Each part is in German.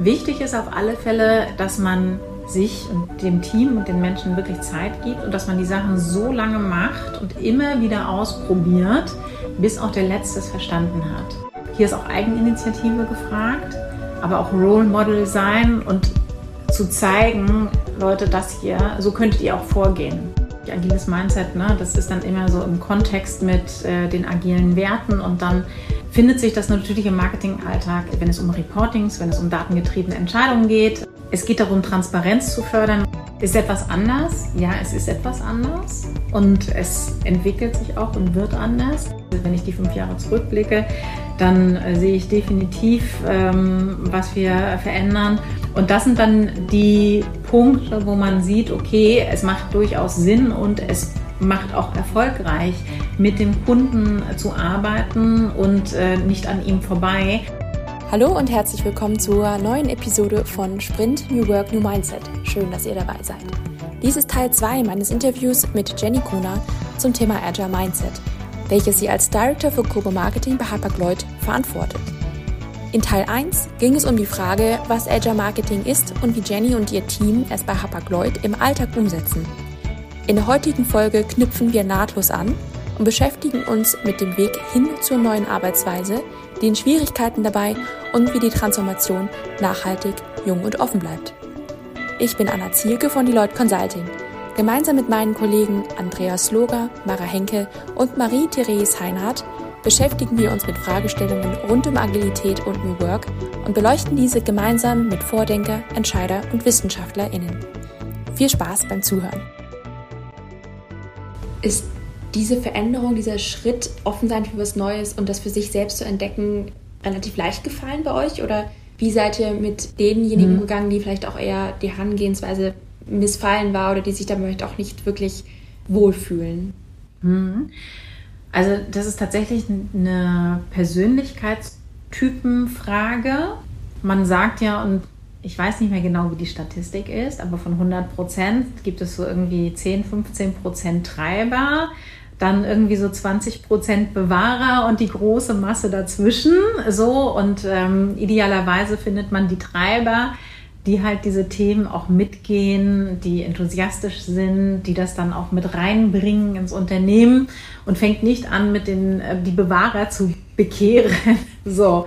Wichtig ist auf alle Fälle, dass man sich und dem Team und den Menschen wirklich Zeit gibt und dass man die Sachen so lange macht und immer wieder ausprobiert, bis auch der Letzte es verstanden hat. Hier ist auch Eigeninitiative gefragt, aber auch Role Model sein und zu zeigen, Leute, das hier, so könntet ihr auch vorgehen. Agiles Mindset, ne, das ist dann immer so im Kontext mit äh, den agilen Werten und dann findet sich das natürlich im Marketingalltag, wenn es um Reportings, wenn es um datengetriebene Entscheidungen geht. Es geht darum, Transparenz zu fördern. Ist etwas anders? Ja, es ist etwas anders und es entwickelt sich auch und wird anders. Wenn ich die fünf Jahre zurückblicke, dann äh, sehe ich definitiv, ähm, was wir verändern. Und das sind dann die Punkte, wo man sieht, okay, es macht durchaus Sinn und es macht auch erfolgreich, mit dem Kunden zu arbeiten und äh, nicht an ihm vorbei. Hallo und herzlich willkommen zur neuen Episode von Sprint New Work New Mindset. Schön, dass ihr dabei seid. Dies ist Teil 2 meines Interviews mit Jenny Kuna zum Thema Agile Mindset, welches sie als Director für Global Marketing bei Hapag-Lloyd verantwortet. In Teil 1 ging es um die Frage, was Agile Marketing ist und wie Jenny und ihr Team es bei Hapag-Lloyd im Alltag umsetzen. In der heutigen Folge knüpfen wir nahtlos an und beschäftigen uns mit dem Weg hin zur neuen Arbeitsweise, den Schwierigkeiten dabei und wie die Transformation nachhaltig, jung und offen bleibt. Ich bin Anna Zielke von Deloitte Consulting. Gemeinsam mit meinen Kollegen Andreas Loger, Mara Henke und Marie-Therese Heinhardt beschäftigen wir uns mit Fragestellungen rund um Agilität und New Work und beleuchten diese gemeinsam mit Vordenker, Entscheider und WissenschaftlerInnen. Viel Spaß beim Zuhören! ist diese Veränderung, dieser Schritt, offen sein für was Neues und das für sich selbst zu entdecken, relativ leicht gefallen bei euch? Oder wie seid ihr mit denjenigen mhm. gegangen, die vielleicht auch eher die Herangehensweise missfallen war oder die sich damit auch nicht wirklich wohlfühlen? Mhm. Also das ist tatsächlich eine Persönlichkeitstypenfrage. Man sagt ja, und ich weiß nicht mehr genau, wie die Statistik ist, aber von 100 Prozent gibt es so irgendwie 10, 15 Prozent Treiber, dann irgendwie so 20 Prozent Bewahrer und die große Masse dazwischen. So und ähm, idealerweise findet man die Treiber, die halt diese Themen auch mitgehen, die enthusiastisch sind, die das dann auch mit reinbringen ins Unternehmen und fängt nicht an, mit den äh, die Bewahrer zu bekehren. So.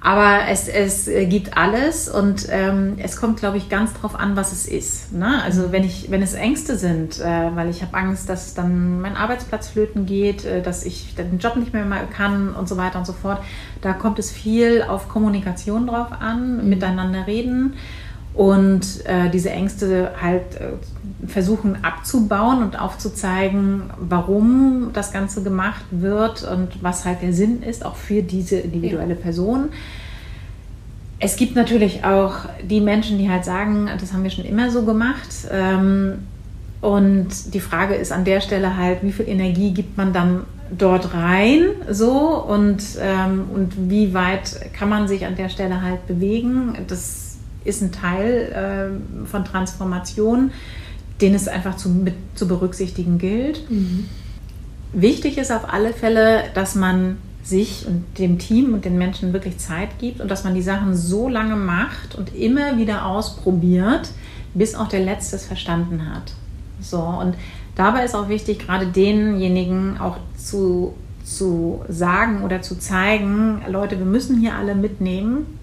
Aber es, es gibt alles und ähm, es kommt, glaube ich, ganz drauf an, was es ist. Ne? Also wenn ich, wenn es Ängste sind, äh, weil ich habe Angst, dass dann mein Arbeitsplatz flöten geht, äh, dass ich den Job nicht mehr kann und so weiter und so fort, da kommt es viel auf Kommunikation drauf an, mhm. miteinander reden und äh, diese Ängste halt äh, versuchen abzubauen und aufzuzeigen, warum das Ganze gemacht wird und was halt der Sinn ist, auch für diese individuelle Person. Es gibt natürlich auch die Menschen, die halt sagen, das haben wir schon immer so gemacht. Ähm, und die Frage ist an der Stelle halt, wie viel Energie gibt man dann dort rein so und, ähm, und wie weit kann man sich an der Stelle halt bewegen. Das ist ein Teil äh, von Transformation, den es einfach zu, mit, zu berücksichtigen gilt. Mhm. Wichtig ist auf alle Fälle, dass man sich und dem Team und den Menschen wirklich Zeit gibt und dass man die Sachen so lange macht und immer wieder ausprobiert, bis auch der Letzte es verstanden hat. So, und dabei ist auch wichtig, gerade denjenigen auch zu, zu sagen oder zu zeigen, Leute, wir müssen hier alle mitnehmen.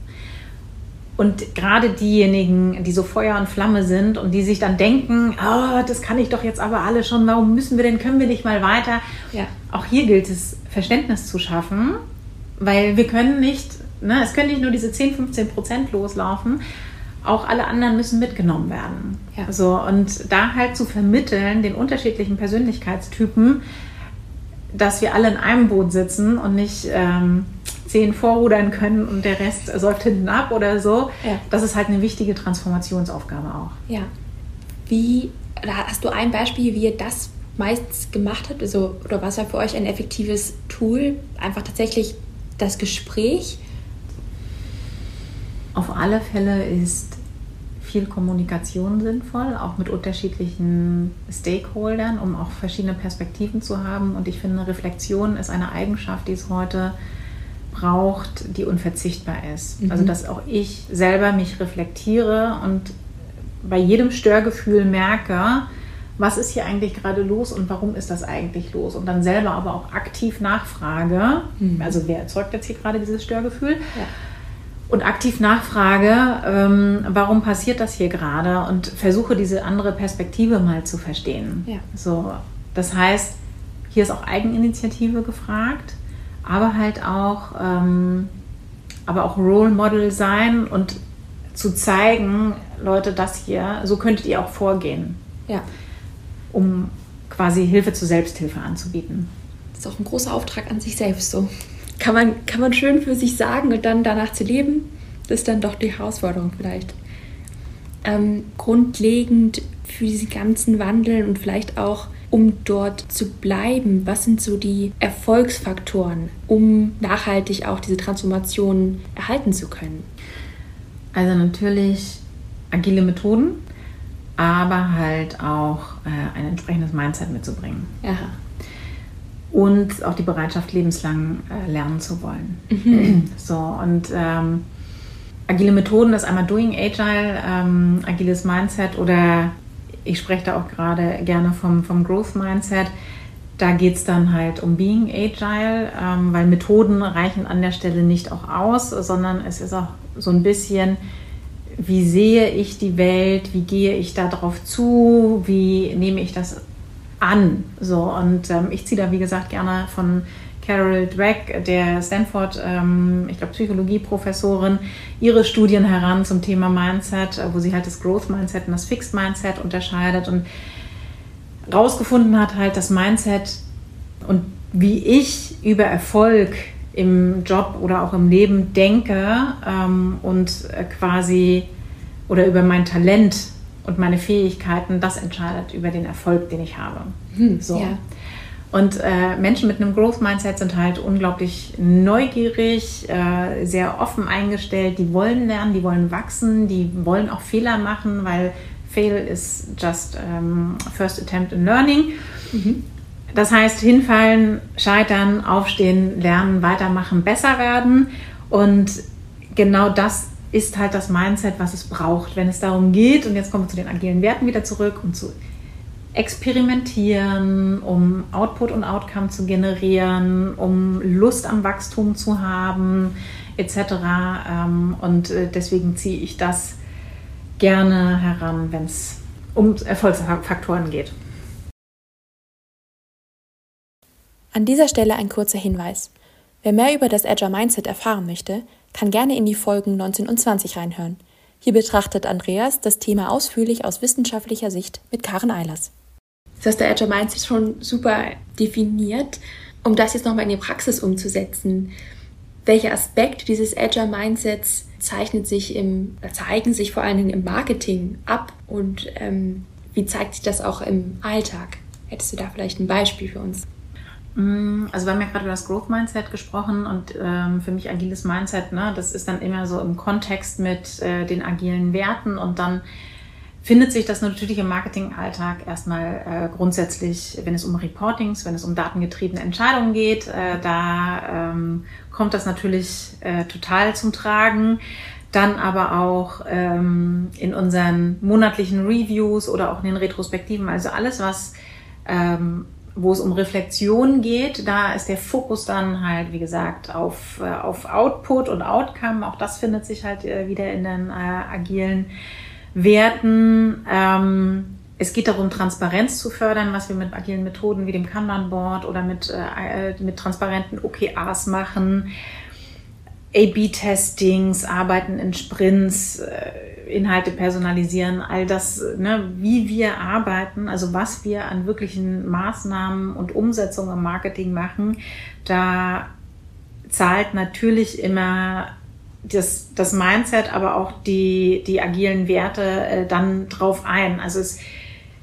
Und gerade diejenigen, die so Feuer und Flamme sind und die sich dann denken, oh, das kann ich doch jetzt aber alle schon, warum müssen wir denn, können wir nicht mal weiter? Ja. Auch hier gilt es, Verständnis zu schaffen, weil wir können nicht, ne, es können nicht nur diese 10, 15 Prozent loslaufen, auch alle anderen müssen mitgenommen werden. Ja. So, und da halt zu vermitteln, den unterschiedlichen Persönlichkeitstypen, dass wir alle in einem Boot sitzen und nicht ähm, zehn vorrudern können und der Rest säuft hinten ab oder so. Ja. Das ist halt eine wichtige Transformationsaufgabe auch. Ja. Wie, hast du ein Beispiel, wie ihr das meist gemacht habt? Also, oder was war für euch ein effektives Tool? Einfach tatsächlich das Gespräch? Auf alle Fälle ist viel Kommunikation sinnvoll, auch mit unterschiedlichen Stakeholdern, um auch verschiedene Perspektiven zu haben. Und ich finde, Reflexion ist eine Eigenschaft, die es heute braucht, die unverzichtbar ist. Mhm. Also dass auch ich selber mich reflektiere und bei jedem Störgefühl merke, was ist hier eigentlich gerade los und warum ist das eigentlich los? Und dann selber aber auch aktiv nachfrage, mhm. also wer erzeugt jetzt hier gerade dieses Störgefühl? Ja. Und aktiv nachfrage, ähm, warum passiert das hier gerade? Und versuche diese andere Perspektive mal zu verstehen. Ja. So, das heißt, hier ist auch Eigeninitiative gefragt, aber halt auch, ähm, aber auch Role Model sein und zu zeigen, Leute, das hier, so könntet ihr auch vorgehen. Ja um quasi Hilfe zur Selbsthilfe anzubieten. Das ist auch ein großer Auftrag an sich selbst so. Kann man, kann man schön für sich sagen und dann danach zu leben, das ist dann doch die Herausforderung vielleicht. Ähm, grundlegend für diesen ganzen Wandel und vielleicht auch, um dort zu bleiben, was sind so die Erfolgsfaktoren, um nachhaltig auch diese Transformation erhalten zu können? Also natürlich agile Methoden, aber halt auch äh, ein entsprechendes Mindset mitzubringen. Ja. Und auch die Bereitschaft, lebenslang äh, lernen zu wollen. Mhm. So, und ähm, agile Methoden ist einmal Doing Agile, ähm, agiles Mindset oder ich spreche da auch gerade gerne vom, vom Growth Mindset. Da geht es dann halt um Being Agile, ähm, weil Methoden reichen an der Stelle nicht auch aus, sondern es ist auch so ein bisschen wie sehe ich die Welt, wie gehe ich darauf zu, wie nehme ich das an. So, und ähm, ich ziehe da, wie gesagt, gerne von Carol Dweck, der Stanford, ähm, ich glaube, Psychologieprofessorin, ihre Studien heran zum Thema Mindset, wo sie halt das Growth Mindset und das Fixed Mindset unterscheidet und rausgefunden hat halt das Mindset und wie ich über Erfolg im Job oder auch im Leben denke ähm, und äh, quasi oder über mein Talent und meine Fähigkeiten, das entscheidet über den Erfolg, den ich habe. Hm, so. Ja. Und äh, Menschen mit einem Growth Mindset sind halt unglaublich neugierig, äh, sehr offen eingestellt, die wollen lernen, die wollen wachsen, die wollen auch Fehler machen, weil Fail is just um, first attempt in learning. Mhm. Das heißt, hinfallen, scheitern, aufstehen, lernen, weitermachen, besser werden. Und genau das ist halt das Mindset, was es braucht, wenn es darum geht, und jetzt kommen wir zu den agilen Werten wieder zurück, um zu experimentieren, um Output und Outcome zu generieren, um Lust am Wachstum zu haben, etc. Ähm, und äh, deswegen ziehe ich das gerne heran, wenn es um Erfolgsfaktoren geht. An dieser Stelle ein kurzer Hinweis. Wer mehr über das Agile Mindset erfahren möchte, kann gerne in die Folgen 19 und 20 reinhören. Hier betrachtet Andreas das Thema ausführlich aus wissenschaftlicher Sicht mit Karen Eilers. Das hast der Agile Mindset schon super definiert. Um das jetzt nochmal in die Praxis umzusetzen, welche Aspekte dieses Agile Mindsets zeichnet sich im, zeigen sich vor allen Dingen im Marketing ab und ähm, wie zeigt sich das auch im Alltag? Hättest du da vielleicht ein Beispiel für uns? Mm, also wir haben ja gerade über das Growth Mindset gesprochen und ähm, für mich agiles Mindset, ne, das ist dann immer so im Kontext mit äh, den agilen Werten und dann findet sich das natürlich im Marketingalltag erstmal äh, grundsätzlich, wenn es um Reportings, wenn es um datengetriebene Entscheidungen geht, äh, da ähm, kommt das natürlich äh, total zum Tragen. Dann aber auch ähm, in unseren monatlichen Reviews oder auch in den Retrospektiven, also alles, was ähm, wo es um Reflexion geht, da ist der Fokus dann halt, wie gesagt, auf, äh, auf Output und Outcome. Auch das findet sich halt äh, wieder in den äh, agilen Werten. Ähm, es geht darum, Transparenz zu fördern, was wir mit agilen Methoden wie dem Kanban-Board oder mit, äh, mit transparenten OKRs machen. A-B-Testings, Arbeiten in Sprints, äh, Inhalte personalisieren, all das, ne, wie wir arbeiten, also was wir an wirklichen Maßnahmen und Umsetzungen im Marketing machen, da zahlt natürlich immer das, das Mindset, aber auch die, die agilen Werte äh, dann drauf ein. Also es,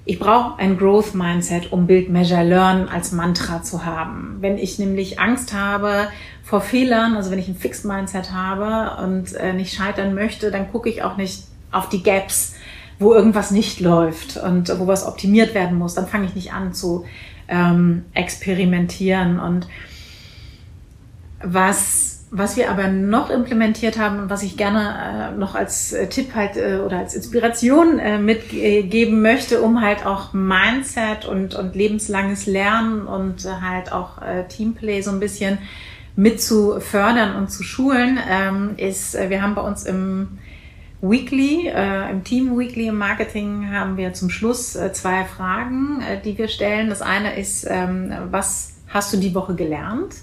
ich brauche ein Growth Mindset, um Build, Measure, Learn als Mantra zu haben. Wenn ich nämlich Angst habe vor Fehlern, also wenn ich ein Fixed Mindset habe und äh, nicht scheitern möchte, dann gucke ich auch nicht auf die Gaps, wo irgendwas nicht läuft und wo was optimiert werden muss. Dann fange ich nicht an zu ähm, experimentieren. Und was Was wir aber noch implementiert haben und was ich gerne äh, noch als äh, Tipp halt äh, oder als Inspiration äh, mitgeben möchte, um halt auch Mindset und, und lebenslanges Lernen und äh, halt auch äh, Teamplay so ein bisschen mit zu fördern und zu schulen, ähm, ist, wir haben bei uns im Weekly, im Team Weekly im Marketing haben wir zum Schluss zwei Fragen, die wir stellen. Das eine ist, ähm, was hast du die Woche gelernt?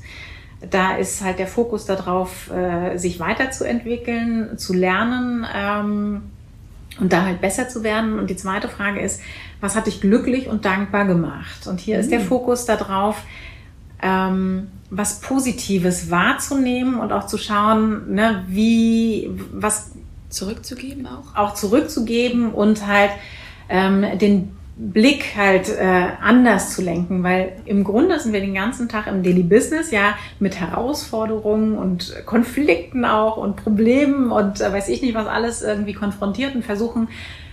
Da ist halt der Fokus darauf, äh, sich weiterzuentwickeln, zu lernen ähm, und da halt besser zu werden. Und die zweite Frage ist, was hat dich glücklich und dankbar gemacht? Und hier mhm. ist der mhm. Fokus darauf, ähm, was Positives wahrzunehmen und auch zu schauen, ne, wie, was zurückzugeben auch? Auch zurückzugeben und halt ähm, den Blick halt äh, anders zu lenken, weil im Grunde sind wir den ganzen Tag im Daily Business ja mit Herausforderungen und Konflikten auch und Problemen und äh, weiß ich nicht was alles irgendwie konfrontiert und versuchen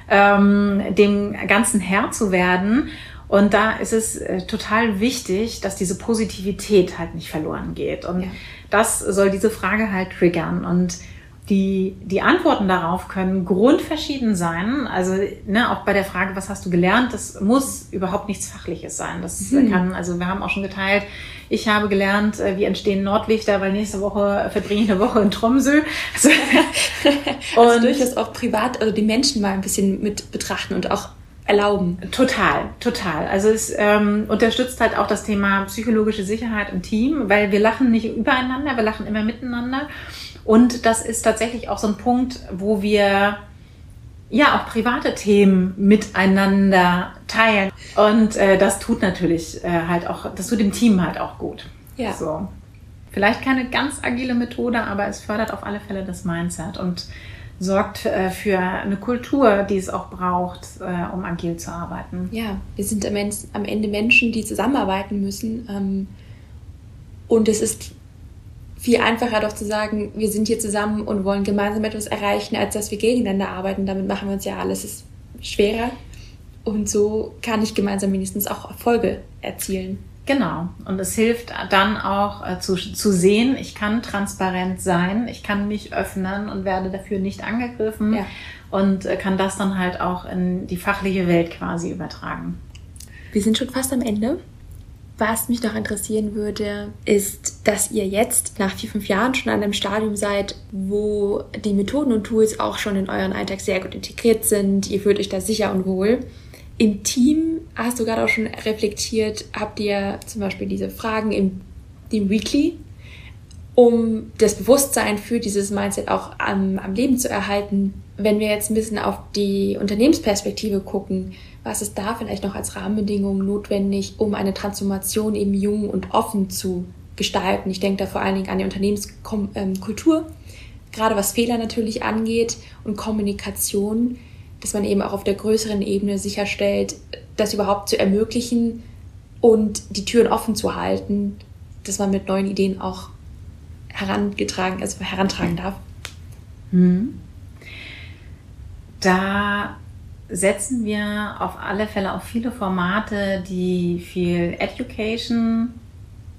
ähm, dem Ganzen Herr zu werden. Und da ist es äh, total wichtig, dass diese Positivität halt nicht verloren geht. Und ja. das soll diese Frage halt triggern. Und die, die Antworten darauf können grundverschieden sein. Also ne, auch bei der Frage, was hast du gelernt, das muss überhaupt nichts Fachliches sein. Das mhm. kann, also wir haben auch schon geteilt, ich habe gelernt, äh, wie entstehen Nordlichter, weil nächste Woche verbringe ich eine Woche in Tromsø. Also, also durchaus auch privat, also die Menschen mal ein bisschen mit betrachten und auch erlauben. Total, total. Also es ähm, unterstützt halt auch das Thema psychologische Sicherheit im Team, weil wir lachen nicht übereinander, wir lachen immer miteinander. Und das ist tatsächlich auch so ein Punkt, wo wir ja auch private Themen miteinander teilen. Und äh, das tut natürlich äh, halt auch, das tut dem Team halt auch gut. Ja. So. Vielleicht keine ganz agile Methode, aber es fördert auf alle Fälle das Mindset und sorgt äh, für eine Kultur, die es auch braucht, äh, um agil zu arbeiten. Ja, wir sind am Ende Menschen, die zusammenarbeiten müssen. Ähm, und es ist viel einfacher doch zu sagen, wir sind hier zusammen und wollen gemeinsam etwas erreichen, als dass wir gegeneinander arbeiten. Damit machen wir uns ja alles schwerer. Und so kann ich gemeinsam wenigstens auch Erfolge erzielen. Genau. Und es hilft dann auch äh, zu, zu sehen, ich kann transparent sein, ich kann mich öffnen und werde dafür nicht angegriffen ja. und äh, kann das dann halt auch in die fachliche Welt quasi übertragen. Wir sind schon fast am Ende. Was mich noch interessieren würde, ist, dass ihr jetzt nach vier, fünf Jahren schon an einem Stadium seid, wo die Methoden und Tools auch schon in euren Alltag sehr gut integriert sind. Ihr fühlt euch da sicher und wohl. Im Team hast du gerade auch schon reflektiert, habt ihr zum Beispiel diese Fragen im dem Weekly, um das Bewusstsein für dieses Mindset auch am, am Leben zu erhalten. Wenn wir jetzt ein bisschen auf die Unternehmensperspektive gucken, was ist da vielleicht noch als Rahmenbedingung notwendig, um eine Transformation eben jung und offen zu gestalten? Ich denke da vor allen Dingen an die Unternehmenskultur, ähm, gerade was Fehler natürlich angeht und Kommunikation, dass man eben auch auf der größeren Ebene sicherstellt, das überhaupt zu ermöglichen und die Türen offen zu halten, dass man mit neuen Ideen auch herangetragen, also herantragen darf. Hm. Da setzen wir auf alle Fälle auf viele Formate, die viel Education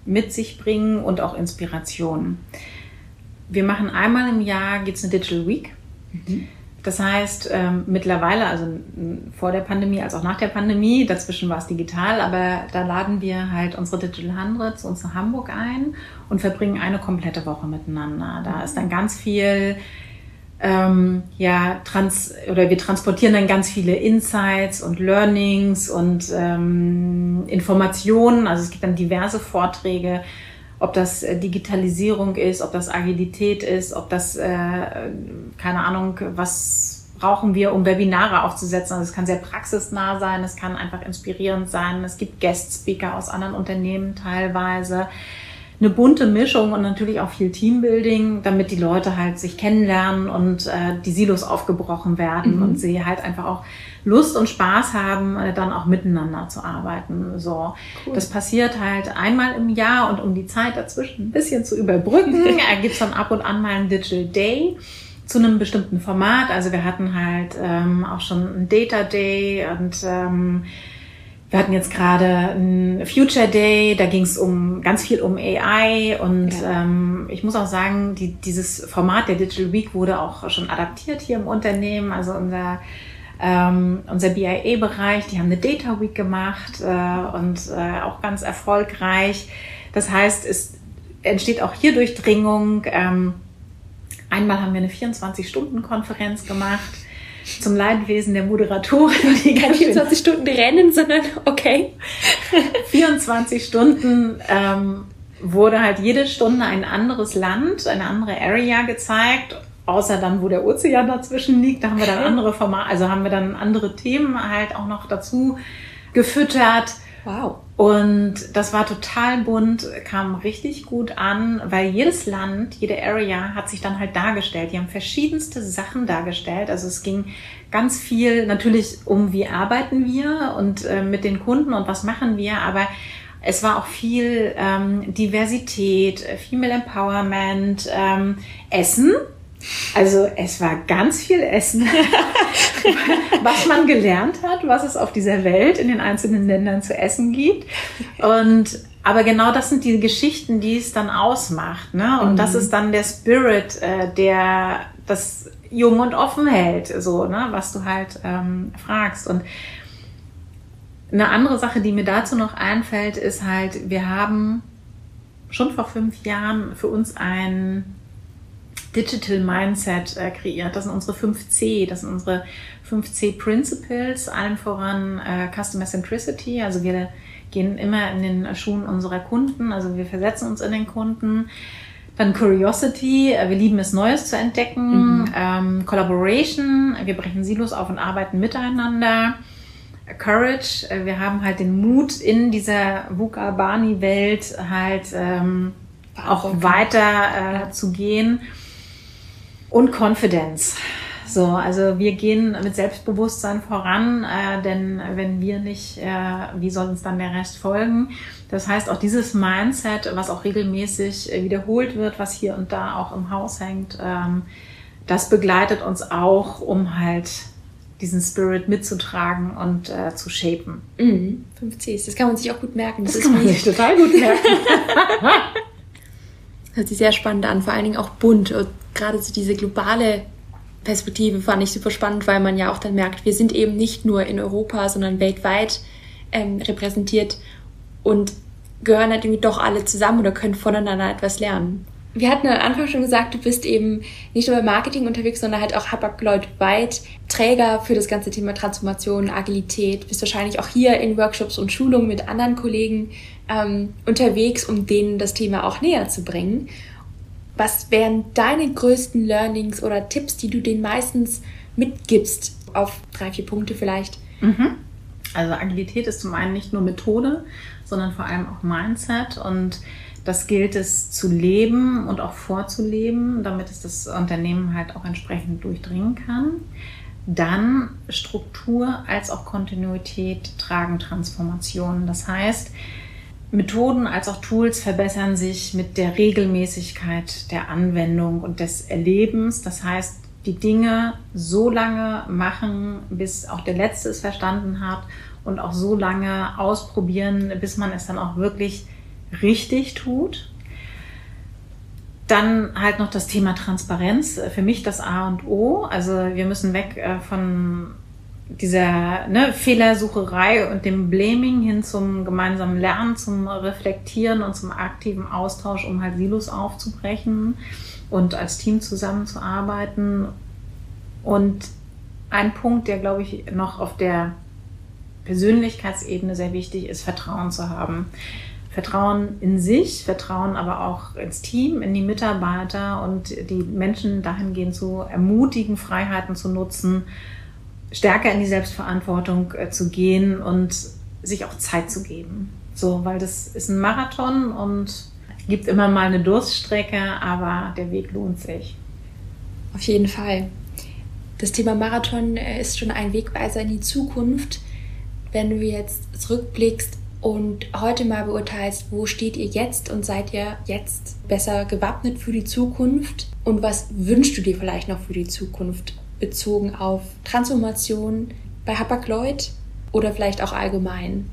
mit sich bringen und auch Inspiration. Wir machen einmal im Jahr gibt es eine Digital Week. Mhm. Das heißt, ähm, mittlerweile, also vor der Pandemie als auch nach der Pandemie, dazwischen war es digital, aber da laden wir halt unsere Digital 100 zu uns nach Hamburg ein und verbringen eine komplette Woche miteinander. Da ist dann ganz viel ähm, ja, trans oder wir transportieren dann ganz viele Insights und Learnings und ähm, Informationen. Also es gibt dann diverse Vorträge, ob das äh, Digitalisierung ist, ob das Agilität ist, ob das, äh, keine Ahnung, was brauchen wir, um Webinare aufzusetzen. Also es kann sehr praxisnah sein, es kann einfach inspirierend sein. Es gibt Guest-Speaker aus anderen Unternehmen teilweise eine bunte Mischung und natürlich auch viel Teambuilding, damit die Leute halt sich kennenlernen und äh, die Silos aufgebrochen werden mhm. und sie halt einfach auch Lust und Spaß haben, äh, dann auch miteinander zu arbeiten. So, cool. das passiert halt einmal im Jahr und um die Zeit dazwischen ein bisschen zu überbrücken, äh, gibt's dann ab und an mal einen Digital Day zu einem bestimmten Format. Also wir hatten halt ähm, auch schon einen Data Day und ähm, wir hatten jetzt gerade ein Future Day, da ging es um ganz viel um AI und ja. ähm, ich muss auch sagen, die, dieses Format der Digital Week wurde auch schon adaptiert hier im Unternehmen. Also unser ähm, unser BIA-Bereich, die haben eine Data Week gemacht äh, und äh, auch ganz erfolgreich. Das heißt, es entsteht auch hier Durchdringung. Ähm, einmal haben wir eine 24-Stunden-Konferenz gemacht zum Leidwesen der Moderatorin. Die Kein 24 Stunden Rennen, sondern okay. 24 Stunden ähm, wurde halt jede Stunde ein anderes Land, eine andere Area gezeigt. Außer dann, wo der Ozean dazwischen liegt, da haben wir dann andere Formate, also haben wir dann andere Themen halt auch noch dazu gefüttert. Wow. Und das war total bunt, kam richtig gut an, weil jedes Land, jede Area hat sich dann halt dargestellt. Die haben verschiedenste Sachen dargestellt. Also es ging ganz viel natürlich um, wie arbeiten wir und äh, mit den Kunden und was machen wir, aber es war auch viel ähm, Diversität, Female Empowerment, ähm, Essen. Also es war ganz viel Essen, was man gelernt hat, was es auf dieser Welt in den einzelnen Ländern zu essen gibt. Und aber genau das sind die Geschichten, die es dann ausmacht. Ne? Und mhm. das ist dann der Spirit, äh, der das jung und offen hält, so, ne? was du halt ähm, fragst. Und eine andere Sache, die mir dazu noch einfällt, ist halt, wir haben schon vor fünf Jahren für uns ein Digital Mindset äh, kreiert. Das sind unsere 5C, das sind unsere 5C Principles, allen voran äh, Customer Centricity. Also wir gehen immer in den Schuhen unserer Kunden, also wir versetzen uns in den Kunden. Dann Curiosity, äh, wir lieben es, Neues zu entdecken. Mhm. Ähm, Collaboration, wir brechen Silos auf und arbeiten miteinander. Courage, äh, wir haben halt den Mut in dieser VUCA-Bani-Welt halt ähm, auch weiter äh, zu gehen und Confidence. So, also wir gehen mit Selbstbewusstsein voran, äh, denn wenn wir nicht, äh, wie soll uns dann der Rest folgen? Das heißt, auch dieses Mindset, was auch regelmäßig äh, wiederholt wird, was hier und da auch im Haus hängt, ähm, das begleitet uns auch, um halt diesen Spirit mitzutragen und äh, zu shapen. Mhm. 5 Cs, das kann man sich auch gut merken. Das, das kann man sich total gut merken. Hört sich sehr spannend an, vor allen Dingen auch bunt. Und gerade so diese globale Perspektive fand ich super spannend, weil man ja auch dann merkt, wir sind eben nicht nur in Europa, sondern weltweit ähm, repräsentiert und gehören halt irgendwie doch alle zusammen oder können voneinander etwas lernen. Wir hatten am Anfang schon gesagt, du bist eben nicht nur beim Marketing unterwegs, sondern halt auch Hapag-Lloyd-weit Träger für das ganze Thema Transformation, Agilität. Bist wahrscheinlich auch hier in Workshops und Schulungen mit anderen Kollegen ähm, unterwegs, um denen das Thema auch näher zu bringen. Was wären deine größten Learnings oder Tipps, die du denen meistens mitgibst? Auf drei, vier Punkte vielleicht. Mhm. Also Agilität ist zum einen nicht nur Methode, sondern vor allem auch Mindset und das gilt es zu leben und auch vorzuleben, damit es das Unternehmen halt auch entsprechend durchdringen kann. Dann Struktur als auch Kontinuität tragen Transformationen. Das heißt, Methoden als auch Tools verbessern sich mit der Regelmäßigkeit der Anwendung und des Erlebens. Das heißt, die Dinge so lange machen, bis auch der Letzte es verstanden hat und auch so lange ausprobieren, bis man es dann auch wirklich richtig tut. Dann halt noch das Thema Transparenz. Für mich das A und O. Also wir müssen weg äh, von dieser ne, Fehlersucherei und dem Blaming hin zum gemeinsamen Lernen, zum Reflektieren und zum aktiven Austausch, um halt Silos aufzubrechen und als Team zusammenzuarbeiten. Und ein Punkt, der, glaube ich, noch auf der Persönlichkeitsebene sehr wichtig ist, Vertrauen zu haben. Vertrauen in sich, Vertrauen aber auch ins Team, in die Mitarbeiter und die Menschen dahingehend zu ermutigen, Freiheiten zu nutzen stärker in die Selbstverantwortung äh, zu gehen und sich auch Zeit zu geben. So, weil das ist ein Marathon und gibt immer mal eine Durststrecke, aber der Weg lohnt sich. Auf jeden Fall. Das Thema Marathon äh, ist schon ein Wegweiser in die Zukunft. Wenn du jetzt zurückblickst und heute mal beurteilst, wo steht ihr jetzt und seid ihr jetzt besser gewappnet für die Zukunft und was wünschst du dir vielleicht noch für die Zukunft? bezogen auf Transformation bei Hapag-Lloyd oder vielleicht auch allgemein?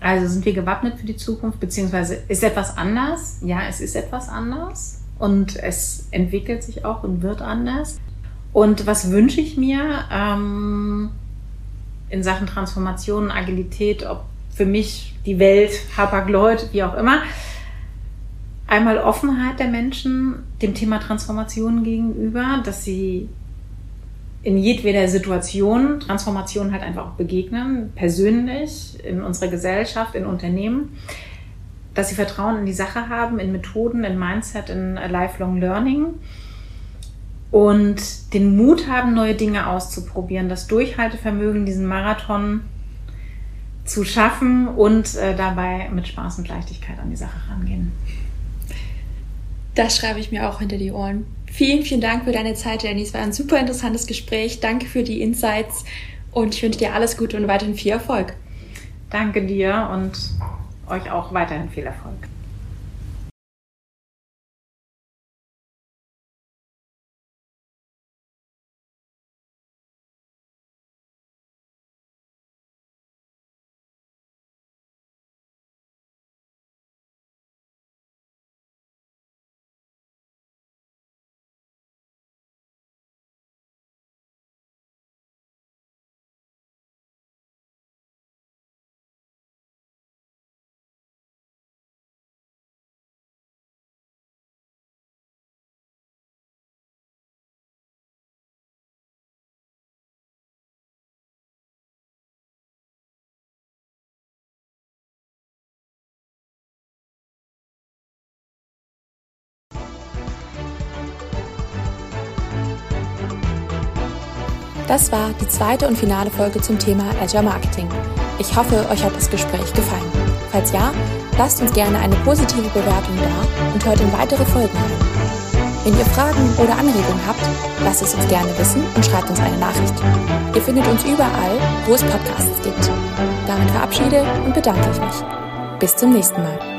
Also sind wir gewappnet für die Zukunft, beziehungsweise ist etwas anders? Ja, es ist etwas anders und es entwickelt sich auch und wird anders. Und was wünsche ich mir ähm, in Sachen Transformation, Agilität, ob für mich die Welt, Hapag-Lloyd, wie auch immer? Einmal Offenheit der Menschen dem Thema Transformation gegenüber, dass sie in jedweder Situation Transformation halt einfach auch begegnen, persönlich, in unserer Gesellschaft, in Unternehmen, dass sie Vertrauen in die Sache haben, in Methoden, in Mindset, in Lifelong Learning und den Mut haben, neue Dinge auszuprobieren, das Durchhaltevermögen, diesen Marathon zu schaffen und äh, dabei mit Spaß und Leichtigkeit an die Sache rangehen. Das schreibe ich mir auch hinter die Ohren. Vielen, vielen Dank für deine Zeit, Jenny. Es war ein super interessantes Gespräch. Danke für die Insights und ich wünsche dir alles Gute und weiterhin viel Erfolg. Danke dir und euch auch weiterhin viel Erfolg. Das war die zweite und finale Folge zum Thema Azure Marketing. Ich hoffe, euch hat das Gespräch gefallen. Falls ja, lasst uns gerne eine positive Bewertung da und hört in weitere Folgen rein. Wenn ihr Fragen oder Anregungen habt, lasst es uns gerne wissen und schreibt uns eine Nachricht. Ihr findet uns überall, wo es Podcasts gibt. Damit verabschiede und bedanke ich mich. Bis zum nächsten Mal.